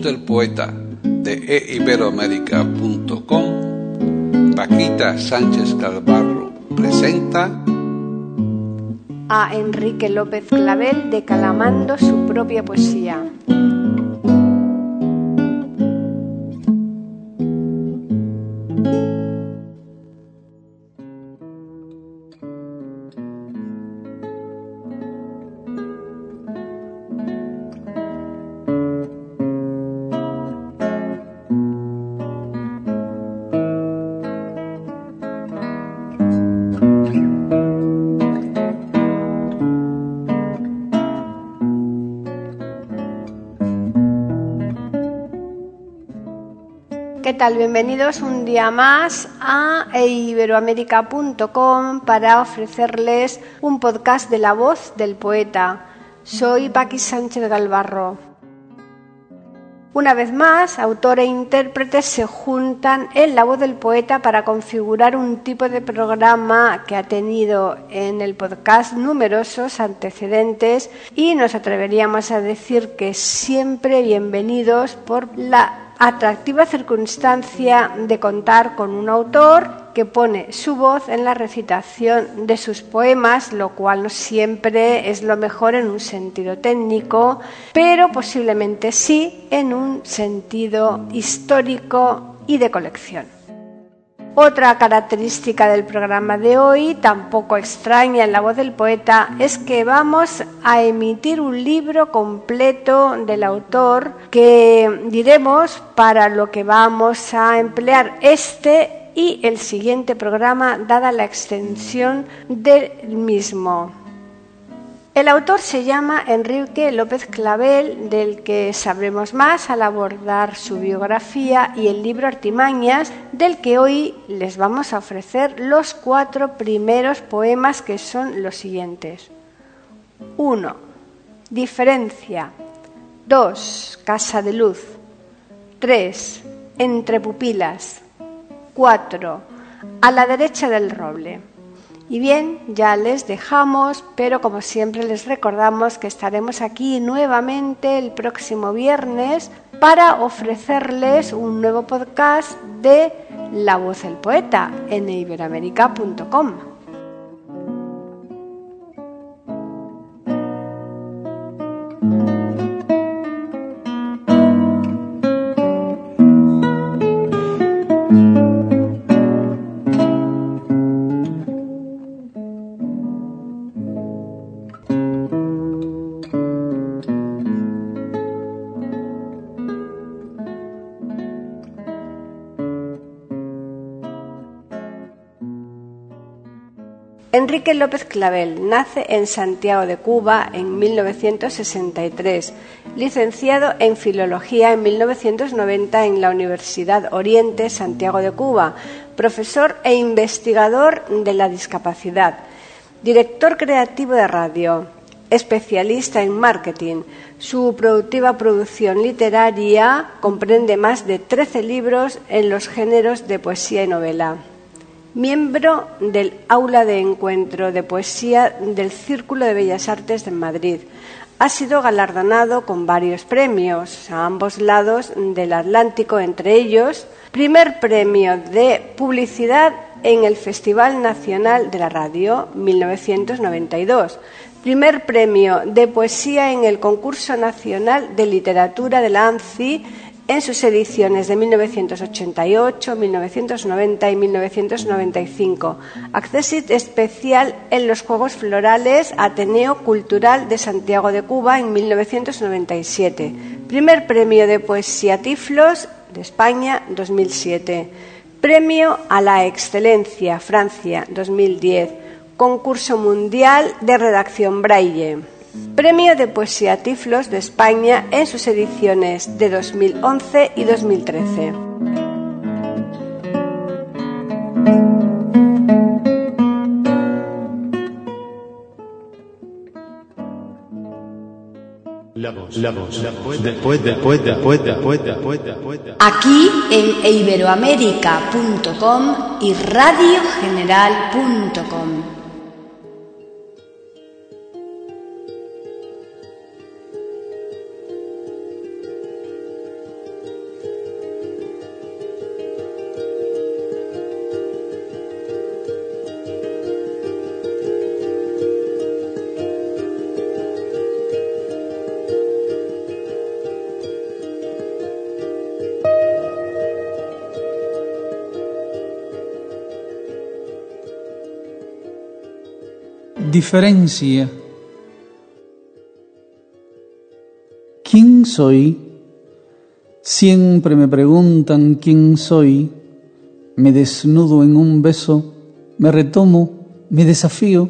Del poeta de eiberoamérica.com, Paquita Sánchez Calvarro presenta a Enrique López Clavel declamando su propia poesía. Bienvenidos un día más a iberoamérica.com para ofrecerles un podcast de la voz del poeta. Soy Paqui Sánchez Galvarro. Una vez más, autor e intérprete se juntan en la voz del poeta para configurar un tipo de programa que ha tenido en el podcast numerosos antecedentes y nos atreveríamos a decir que siempre bienvenidos por la atractiva circunstancia de contar con un autor que pone su voz en la recitación de sus poemas, lo cual no siempre es lo mejor en un sentido técnico, pero posiblemente sí en un sentido histórico y de colección. Otra característica del programa de hoy, tampoco extraña en la voz del poeta, es que vamos a emitir un libro completo del autor que diremos para lo que vamos a emplear este y el siguiente programa, dada la extensión del mismo. El autor se llama Enrique López Clavel, del que sabremos más al abordar su biografía y el libro Artimañas, del que hoy les vamos a ofrecer los cuatro primeros poemas que son los siguientes. 1. Diferencia. 2. Casa de luz. 3. Entre pupilas. 4. A la derecha del roble. Y bien, ya les dejamos, pero como siempre les recordamos que estaremos aquí nuevamente el próximo viernes para ofrecerles un nuevo podcast de La voz del poeta en iberamérica.com. Enrique López Clavel nace en Santiago de Cuba en 1963, licenciado en Filología en 1990 en la Universidad Oriente Santiago de Cuba, profesor e investigador de la discapacidad, director creativo de radio, especialista en marketing. Su productiva producción literaria comprende más de 13 libros en los géneros de poesía y novela miembro del Aula de Encuentro de Poesía del Círculo de Bellas Artes de Madrid. Ha sido galardonado con varios premios a ambos lados del Atlántico, entre ellos primer premio de publicidad en el Festival Nacional de la Radio 1992, primer premio de poesía en el Concurso Nacional de Literatura de la ANCI en sus ediciones de 1988, 1990 y 1995. Accesit especial en los Juegos Florales Ateneo Cultural de Santiago de Cuba en 1997. Primer premio de poesía Tiflos de España 2007. Premio a la Excelencia Francia 2010, Concurso Mundial de Redacción Braille. Premio de Poesía Tiflos de España en sus ediciones de 2011 y 2013. Aquí en iberoamérica.com y radiogeneral.com. ¿Quién soy? Siempre me preguntan quién soy. Me desnudo en un beso, me retomo, me desafío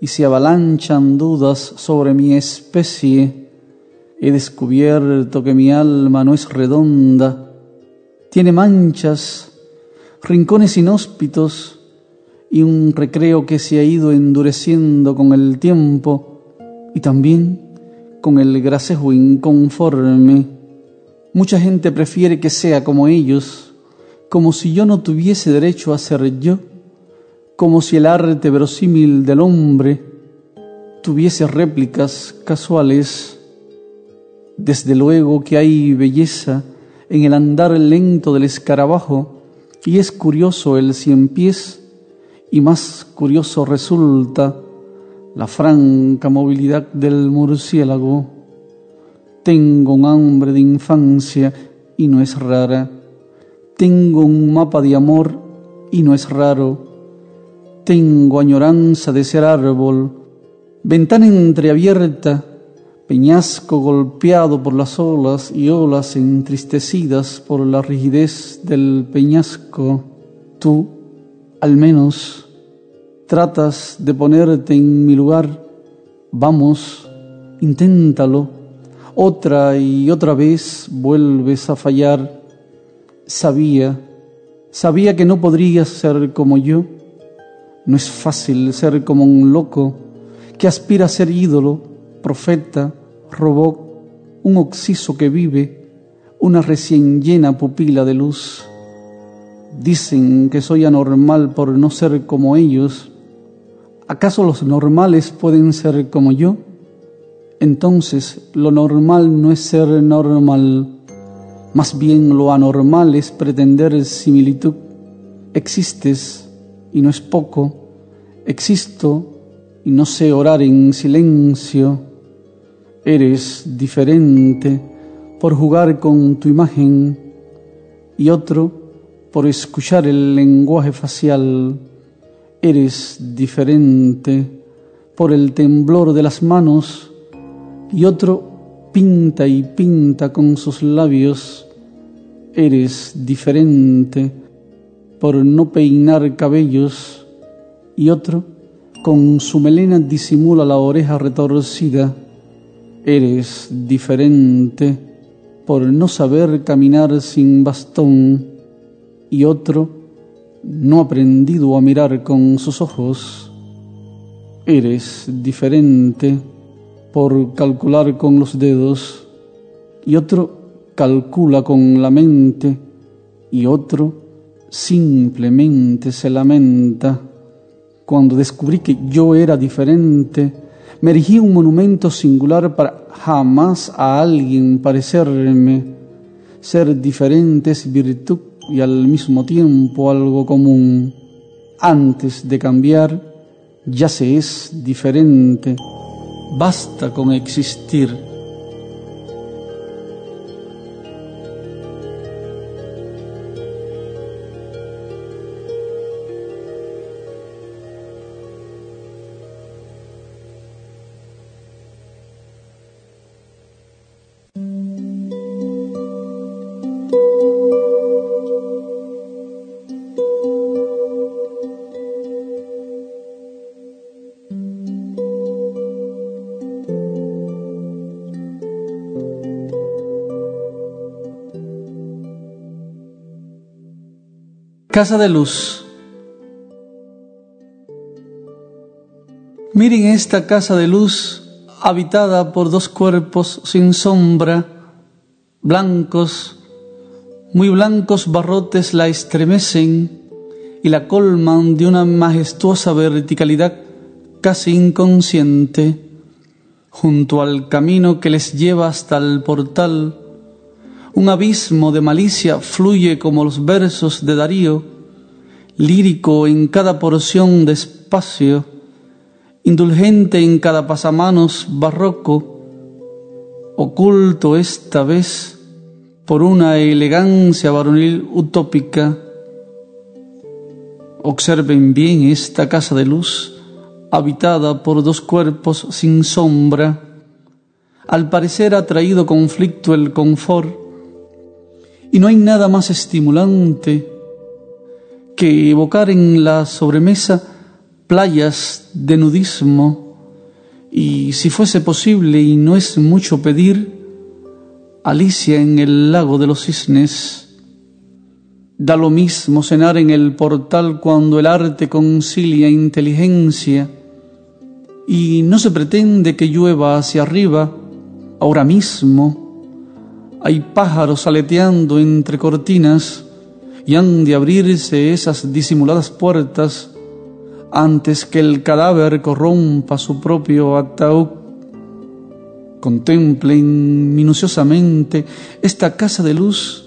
y se avalanchan dudas sobre mi especie. He descubierto que mi alma no es redonda, tiene manchas, rincones inhóspitos, y un recreo que se ha ido endureciendo con el tiempo y también con el gracejo inconforme. Mucha gente prefiere que sea como ellos, como si yo no tuviese derecho a ser yo, como si el arte verosímil del hombre tuviese réplicas casuales. Desde luego que hay belleza en el andar lento del escarabajo y es curioso el cien pies y más curioso resulta la franca movilidad del murciélago. Tengo un hambre de infancia y no es rara. Tengo un mapa de amor y no es raro. Tengo añoranza de ser árbol, ventana entreabierta, peñasco golpeado por las olas y olas entristecidas por la rigidez del peñasco. Tú, al menos tratas de ponerte en mi lugar, vamos, inténtalo. Otra y otra vez vuelves a fallar. Sabía, sabía que no podrías ser como yo. No es fácil ser como un loco que aspira a ser ídolo, profeta, robot, un oxiso que vive, una recién llena pupila de luz. Dicen que soy anormal por no ser como ellos. ¿Acaso los normales pueden ser como yo? Entonces lo normal no es ser normal, más bien lo anormal es pretender similitud. Existes y no es poco, existo y no sé orar en silencio. Eres diferente por jugar con tu imagen y otro por escuchar el lenguaje facial. Eres diferente por el temblor de las manos y otro pinta y pinta con sus labios. Eres diferente por no peinar cabellos y otro con su melena disimula la oreja retorcida. Eres diferente por no saber caminar sin bastón y otro no aprendido a mirar con sus ojos. Eres diferente por calcular con los dedos y otro calcula con la mente y otro simplemente se lamenta. Cuando descubrí que yo era diferente, me erigí un monumento singular para jamás a alguien parecerme. Ser diferente es virtud y al mismo tiempo algo común. Antes de cambiar, ya se es diferente. Basta con existir. Casa de luz. Miren esta casa de luz habitada por dos cuerpos sin sombra, blancos, muy blancos barrotes la estremecen y la colman de una majestuosa verticalidad casi inconsciente. Junto al camino que les lleva hasta el portal, un abismo de malicia fluye como los versos de Darío, lírico en cada porción de espacio indulgente en cada pasamanos barroco, oculto esta vez por una elegancia varonil utópica. Observen bien esta casa de luz, habitada por dos cuerpos sin sombra. Al parecer ha traído conflicto el confort, y no hay nada más estimulante que evocar en la sobremesa playas de nudismo y, si fuese posible y no es mucho pedir, Alicia en el lago de los cisnes. Da lo mismo cenar en el portal cuando el arte concilia inteligencia y no se pretende que llueva hacia arriba ahora mismo. Hay pájaros aleteando entre cortinas y han de abrirse esas disimuladas puertas antes que el cadáver corrompa su propio ataúd. Contemplen minuciosamente esta casa de luz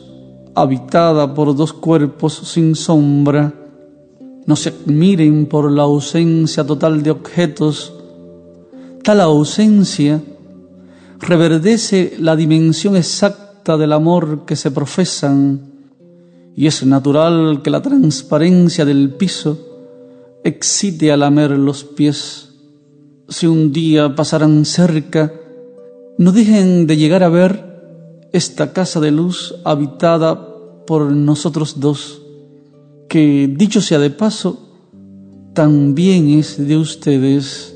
habitada por dos cuerpos sin sombra. No se admiren por la ausencia total de objetos. Tal ausencia reverdece la dimensión exacta del amor que se profesan y es natural que la transparencia del piso excite a lamer los pies. Si un día pasaran cerca, no dejen de llegar a ver esta casa de luz habitada por nosotros dos, que, dicho sea de paso, también es de ustedes.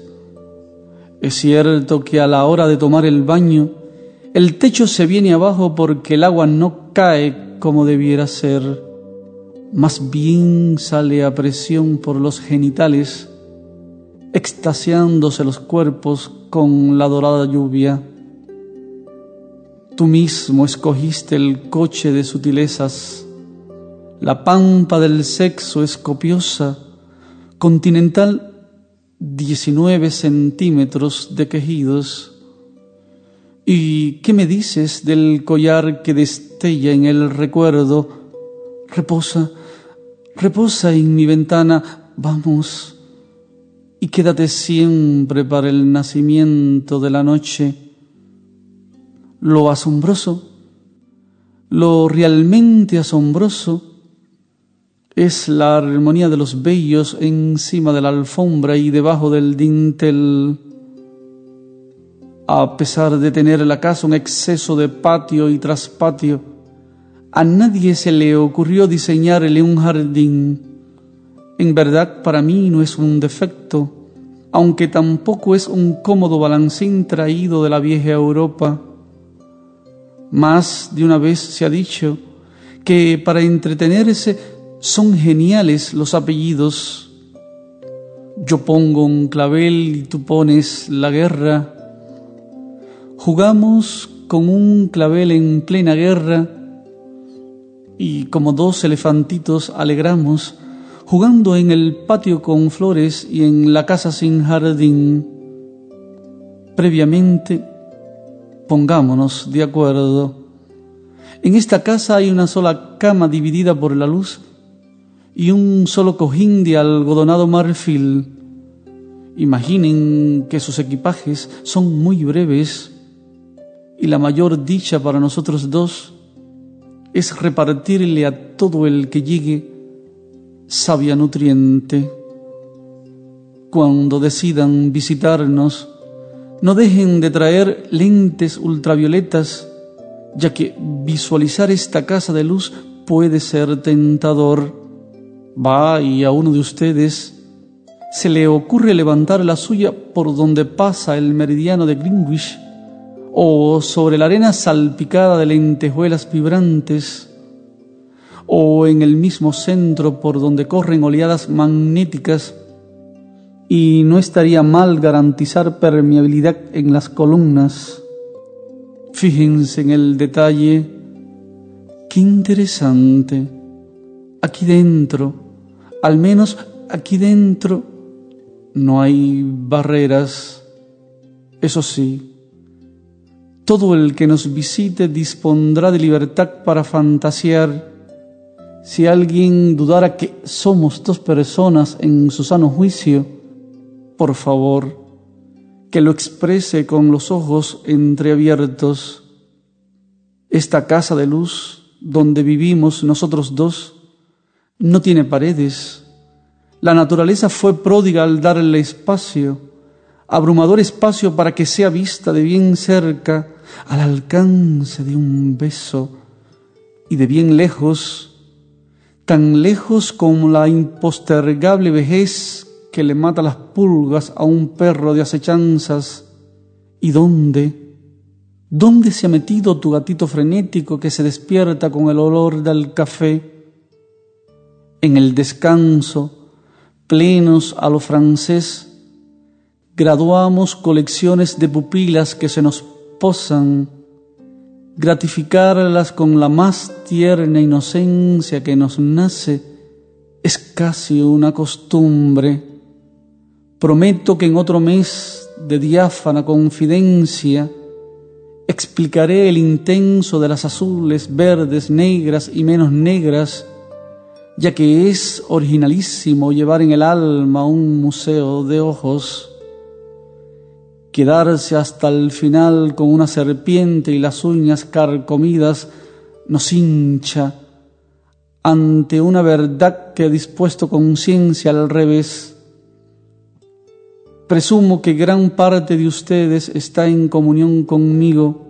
Es cierto que a la hora de tomar el baño, el techo se viene abajo porque el agua no cae como debiera ser más bien sale a presión por los genitales, extasiándose los cuerpos con la dorada lluvia. Tú mismo escogiste el coche de sutilezas, la pampa del sexo es copiosa, continental 19 centímetros de quejidos. ¿Y qué me dices del collar que destella en el recuerdo? Reposa Reposa en mi ventana, vamos, y quédate siempre para el nacimiento de la noche. Lo asombroso, lo realmente asombroso, es la armonía de los bellos encima de la alfombra y debajo del dintel. A pesar de tener la casa un exceso de patio y traspatio, a nadie se le ocurrió diseñarle un jardín. En verdad para mí no es un defecto, aunque tampoco es un cómodo balancín traído de la vieja Europa. Más de una vez se ha dicho que para entretenerse son geniales los apellidos. Yo pongo un clavel y tú pones la guerra. Jugamos con un clavel en plena guerra y como dos elefantitos alegramos, jugando en el patio con flores y en la casa sin jardín. Previamente, pongámonos de acuerdo. En esta casa hay una sola cama dividida por la luz y un solo cojín de algodonado marfil. Imaginen que sus equipajes son muy breves y la mayor dicha para nosotros dos es repartirle a todo el que llegue sabia nutriente. Cuando decidan visitarnos, no dejen de traer lentes ultravioletas, ya que visualizar esta casa de luz puede ser tentador. Va y a uno de ustedes se le ocurre levantar la suya por donde pasa el meridiano de Greenwich o sobre la arena salpicada de lentejuelas vibrantes, o en el mismo centro por donde corren oleadas magnéticas y no estaría mal garantizar permeabilidad en las columnas. Fíjense en el detalle. Qué interesante. Aquí dentro, al menos aquí dentro, no hay barreras. Eso sí, todo el que nos visite dispondrá de libertad para fantasear. Si alguien dudara que somos dos personas en su sano juicio, por favor, que lo exprese con los ojos entreabiertos. Esta casa de luz donde vivimos nosotros dos no tiene paredes. La naturaleza fue pródiga al darle espacio, abrumador espacio para que sea vista de bien cerca, al alcance de un beso, y de bien lejos, tan lejos como la impostergable vejez que le mata las pulgas a un perro de acechanzas. ¿Y dónde? ¿Dónde se ha metido tu gatito frenético que se despierta con el olor del café? En el descanso, plenos a lo francés, graduamos colecciones de pupilas que se nos posan, gratificarlas con la más tierna inocencia que nos nace es casi una costumbre. Prometo que en otro mes de diáfana confidencia explicaré el intenso de las azules, verdes, negras y menos negras, ya que es originalísimo llevar en el alma un museo de ojos. Quedarse hasta el final con una serpiente y las uñas carcomidas nos hincha ante una verdad que ha dispuesto conciencia al revés Presumo que gran parte de ustedes está en comunión conmigo.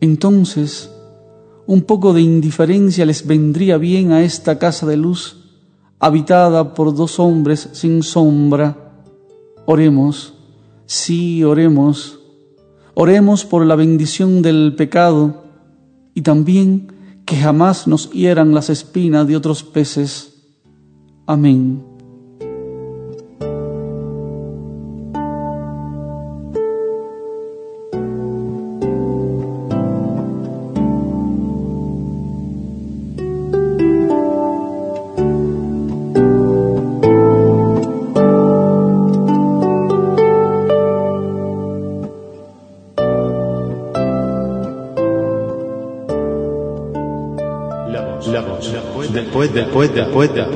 Entonces, un poco de indiferencia les vendría bien a esta casa de luz, habitada por dos hombres sin sombra. Oremos, sí, oremos. Oremos por la bendición del pecado y también que jamás nos hieran las espinas de otros peces. Amén.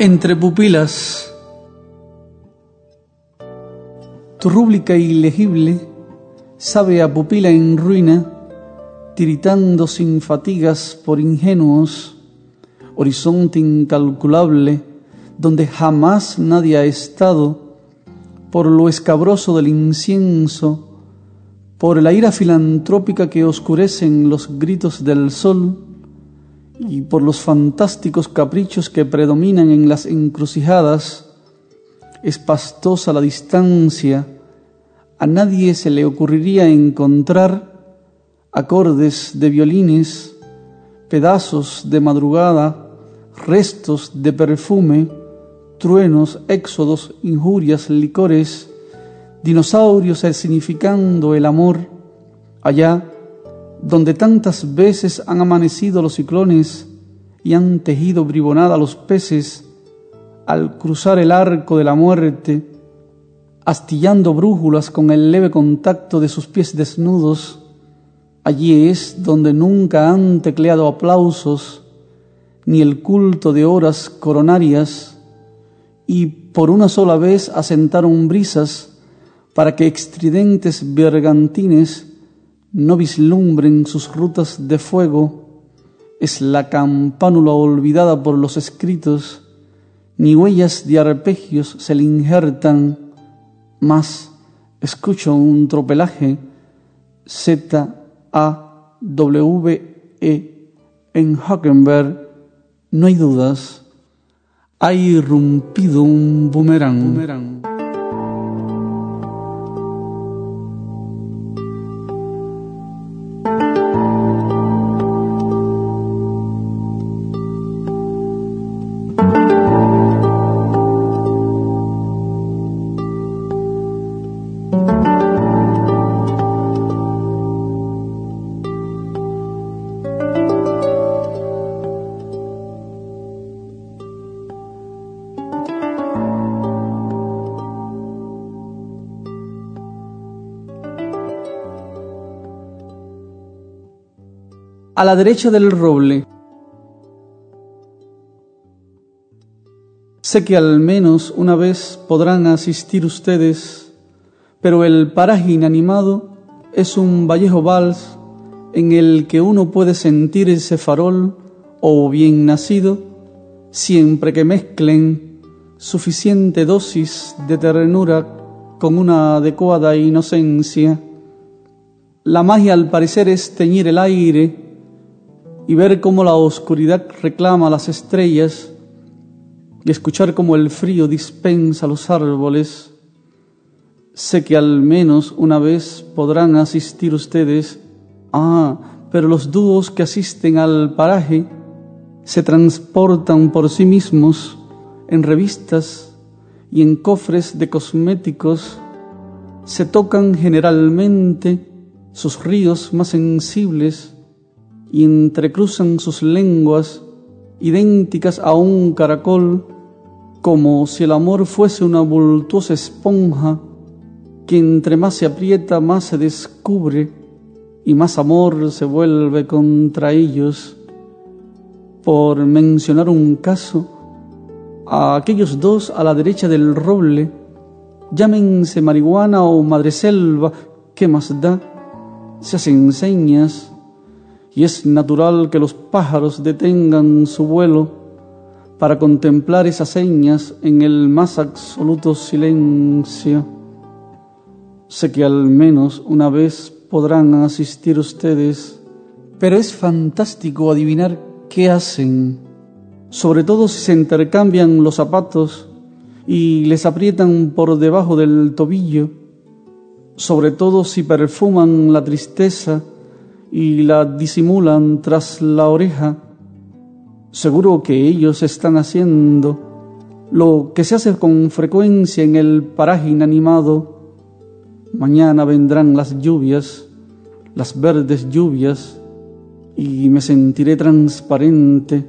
Entre pupilas, tu rúbrica ilegible sabe a pupila en ruina, tiritando sin fatigas por ingenuos, horizonte incalculable, donde jamás nadie ha estado, por lo escabroso del incienso, por la ira filantrópica que oscurecen los gritos del sol, y por los fantásticos caprichos que predominan en las encrucijadas, es pastosa la distancia, a nadie se le ocurriría encontrar acordes de violines, pedazos de madrugada, restos de perfume, truenos, éxodos, injurias, licores, dinosaurios significando el amor, allá donde tantas veces han amanecido los ciclones y han tejido bribonada los peces, al cruzar el arco de la muerte, astillando brújulas con el leve contacto de sus pies desnudos, allí es donde nunca han tecleado aplausos, ni el culto de horas coronarias, y por una sola vez asentaron brisas para que estridentes bergantines no vislumbren sus rutas de fuego es la campánula olvidada por los escritos, ni huellas de arpegios se le injertan, más escucho un tropelaje Z A W E en Hackenberg, no hay dudas, ha irrumpido un boomerang. La derecha del roble. Sé que al menos una vez podrán asistir ustedes, pero el paraje inanimado es un vallejo vals en el que uno puede sentir ese farol o bien nacido siempre que mezclen suficiente dosis de ternura con una adecuada inocencia. La magia al parecer es teñir el aire y ver cómo la oscuridad reclama las estrellas y escuchar cómo el frío dispensa los árboles, sé que al menos una vez podrán asistir ustedes. Ah, pero los dúos que asisten al paraje se transportan por sí mismos en revistas y en cofres de cosméticos, se tocan generalmente sus ríos más sensibles y entrecruzan sus lenguas idénticas a un caracol, como si el amor fuese una voluptuosa esponja que entre más se aprieta más se descubre y más amor se vuelve contra ellos. Por mencionar un caso, a aquellos dos a la derecha del roble, llámense marihuana o madreselva, ¿qué más da? Se hacen señas, y es natural que los pájaros detengan su vuelo para contemplar esas señas en el más absoluto silencio. Sé que al menos una vez podrán asistir ustedes, pero es fantástico adivinar qué hacen, sobre todo si se intercambian los zapatos y les aprietan por debajo del tobillo, sobre todo si perfuman la tristeza y la disimulan tras la oreja. Seguro que ellos están haciendo lo que se hace con frecuencia en el paraje inanimado. Mañana vendrán las lluvias, las verdes lluvias, y me sentiré transparente.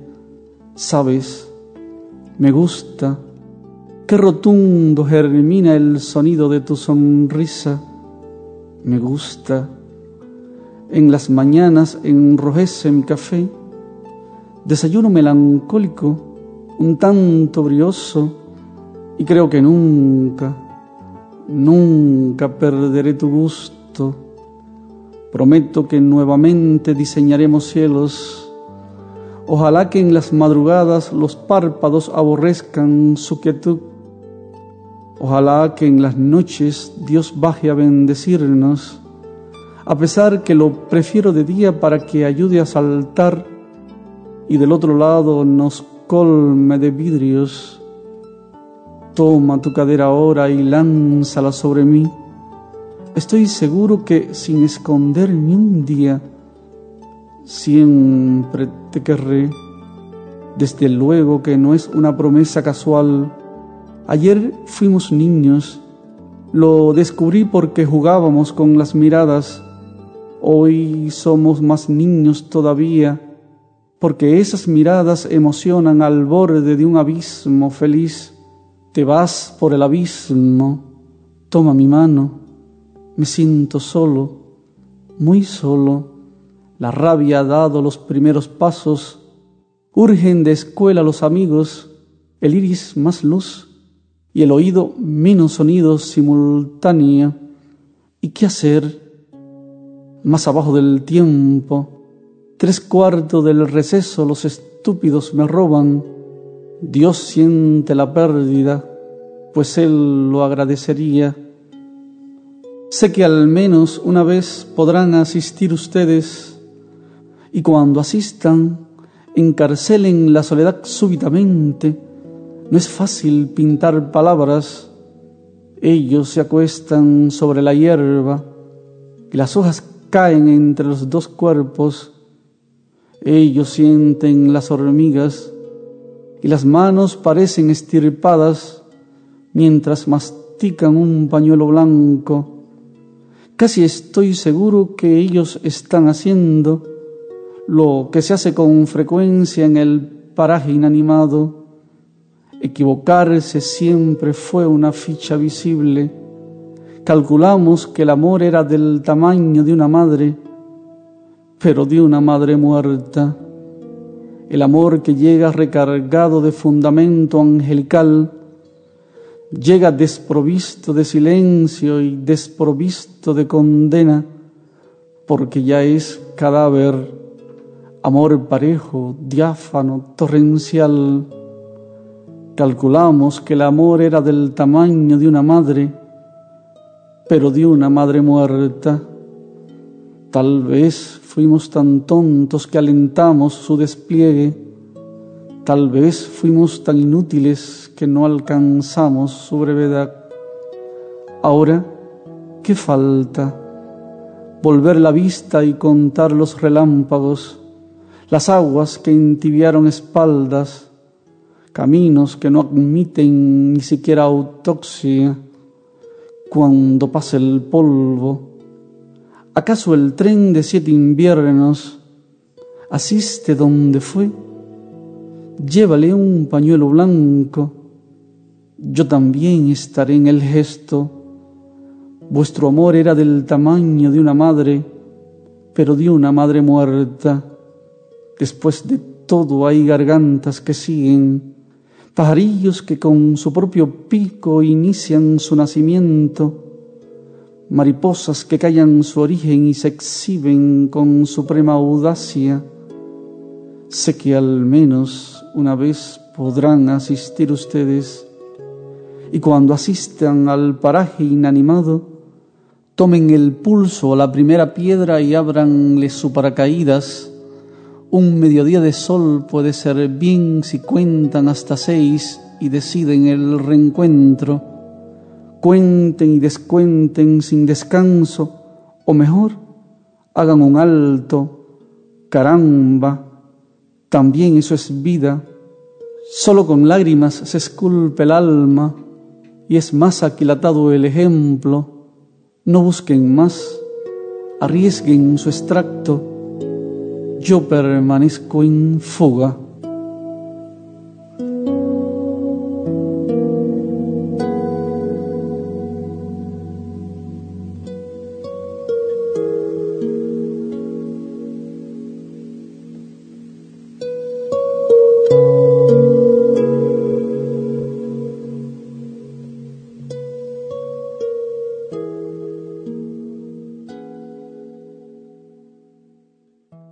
Sabes, me gusta, qué rotundo germina el sonido de tu sonrisa. Me gusta en las mañanas enrojece mi café, desayuno melancólico, un tanto brioso, y creo que nunca, nunca perderé tu gusto. Prometo que nuevamente diseñaremos cielos. Ojalá que en las madrugadas los párpados aborrezcan su quietud. Ojalá que en las noches Dios baje a bendecirnos a pesar que lo prefiero de día para que ayude a saltar y del otro lado nos colme de vidrios. Toma tu cadera ahora y lánzala sobre mí. Estoy seguro que sin esconder ni un día, siempre te querré. Desde luego que no es una promesa casual. Ayer fuimos niños. Lo descubrí porque jugábamos con las miradas Hoy somos más niños todavía, porque esas miradas emocionan al borde de un abismo feliz. Te vas por el abismo, toma mi mano, me siento solo, muy solo. La rabia ha dado los primeros pasos, urgen de escuela los amigos, el iris más luz y el oído menos sonido simultánea. ¿Y qué hacer? Más abajo del tiempo, Tres cuartos del receso los estúpidos me roban. Dios siente la pérdida, pues Él lo agradecería. Sé que al menos una vez podrán asistir ustedes y cuando asistan encarcelen la soledad súbitamente. No es fácil pintar palabras. Ellos se acuestan sobre la hierba y las hojas caen entre los dos cuerpos ellos sienten las hormigas y las manos parecen estirpadas mientras mastican un pañuelo blanco. Casi estoy seguro que ellos están haciendo lo que se hace con frecuencia en el paraje inanimado. Equivocarse siempre fue una ficha visible. Calculamos que el amor era del tamaño de una madre pero de una madre muerta. El amor que llega recargado de fundamento angelical, llega desprovisto de silencio y desprovisto de condena, porque ya es cadáver, amor parejo, diáfano, torrencial. Calculamos que el amor era del tamaño de una madre, pero de una madre muerta. Tal vez fuimos tan tontos que alentamos su despliegue, tal vez fuimos tan inútiles que no alcanzamos su brevedad. Ahora, ¿qué falta? Volver la vista y contar los relámpagos, las aguas que entibiaron espaldas, caminos que no admiten ni siquiera autopsia, cuando pase el polvo ¿Acaso el tren de siete inviernos asiste donde fue? Llévale un pañuelo blanco, yo también estaré en el gesto. Vuestro amor era del tamaño de una madre, pero de una madre muerta. Después de todo hay gargantas que siguen, pajarillos que con su propio pico inician su nacimiento mariposas que callan su origen y se exhiben con suprema audacia. Sé que al menos una vez podrán asistir ustedes y cuando asistan al paraje inanimado, tomen el pulso a la primera piedra y ábranle su paracaídas. Un mediodía de sol puede ser bien si cuentan hasta seis y deciden el reencuentro. Cuenten y descuenten sin descanso, o mejor, hagan un alto, caramba, también eso es vida, solo con lágrimas se esculpe el alma y es más aquilatado el ejemplo, no busquen más, arriesguen su extracto, yo permanezco en fuga.